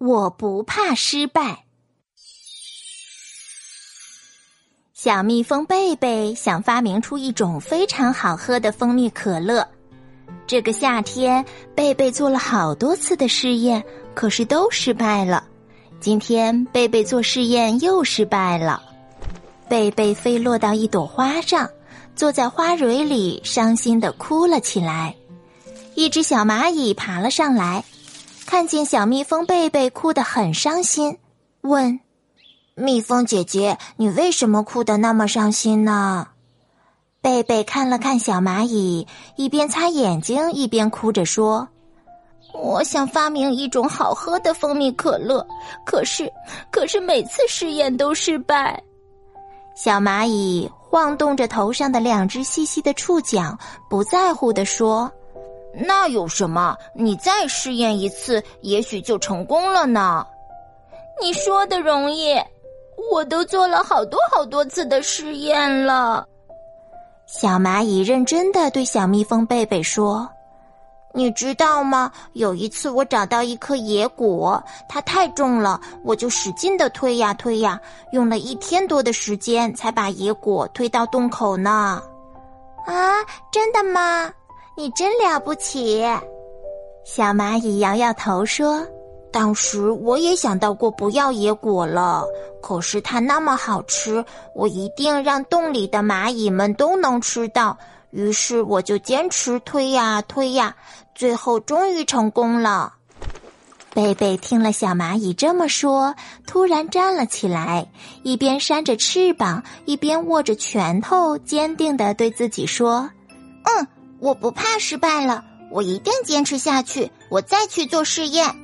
我不怕失败。小蜜蜂贝贝想发明出一种非常好喝的蜂蜜可乐。这个夏天，贝贝做了好多次的试验，可是都失败了。今天，贝贝做试验又失败了。贝贝飞落到一朵花上，坐在花蕊里，伤心的哭了起来。一只小蚂蚁爬了上来，看见小蜜蜂贝贝哭得很伤心，问。蜜蜂姐姐，你为什么哭得那么伤心呢？贝贝看了看小蚂蚁，一边擦眼睛一边哭着说：“我想发明一种好喝的蜂蜜可乐，可是，可是每次试验都失败。”小蚂蚁晃动着头上的两只细细的触角，不在乎的说：“那有什么？你再试验一次，也许就成功了呢。”你说的容易。我都做了好多好多次的试验了。小蚂蚁认真的对小蜜蜂贝贝说：“你知道吗？有一次我找到一颗野果，它太重了，我就使劲的推呀推呀，用了一天多的时间才把野果推到洞口呢。”啊，真的吗？你真了不起！小蚂蚁摇摇头说。当时我也想到过不要野果了，可是它那么好吃，我一定让洞里的蚂蚁们都能吃到。于是我就坚持推呀推呀，最后终于成功了。贝贝听了小蚂蚁这么说，突然站了起来，一边扇着翅膀，一边握着拳头，坚定的对自己说：“嗯，我不怕失败了，我一定坚持下去，我再去做试验。”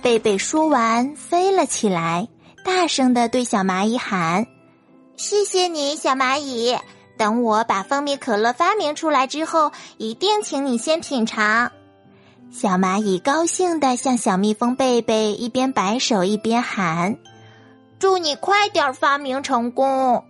贝贝说完，飞了起来，大声的对小蚂蚁喊：“谢谢你，小蚂蚁！等我把蜂蜜可乐发明出来之后，一定请你先品尝。”小蚂蚁高兴的向小蜜蜂贝贝一边摆手一边喊：“祝你快点发明成功！”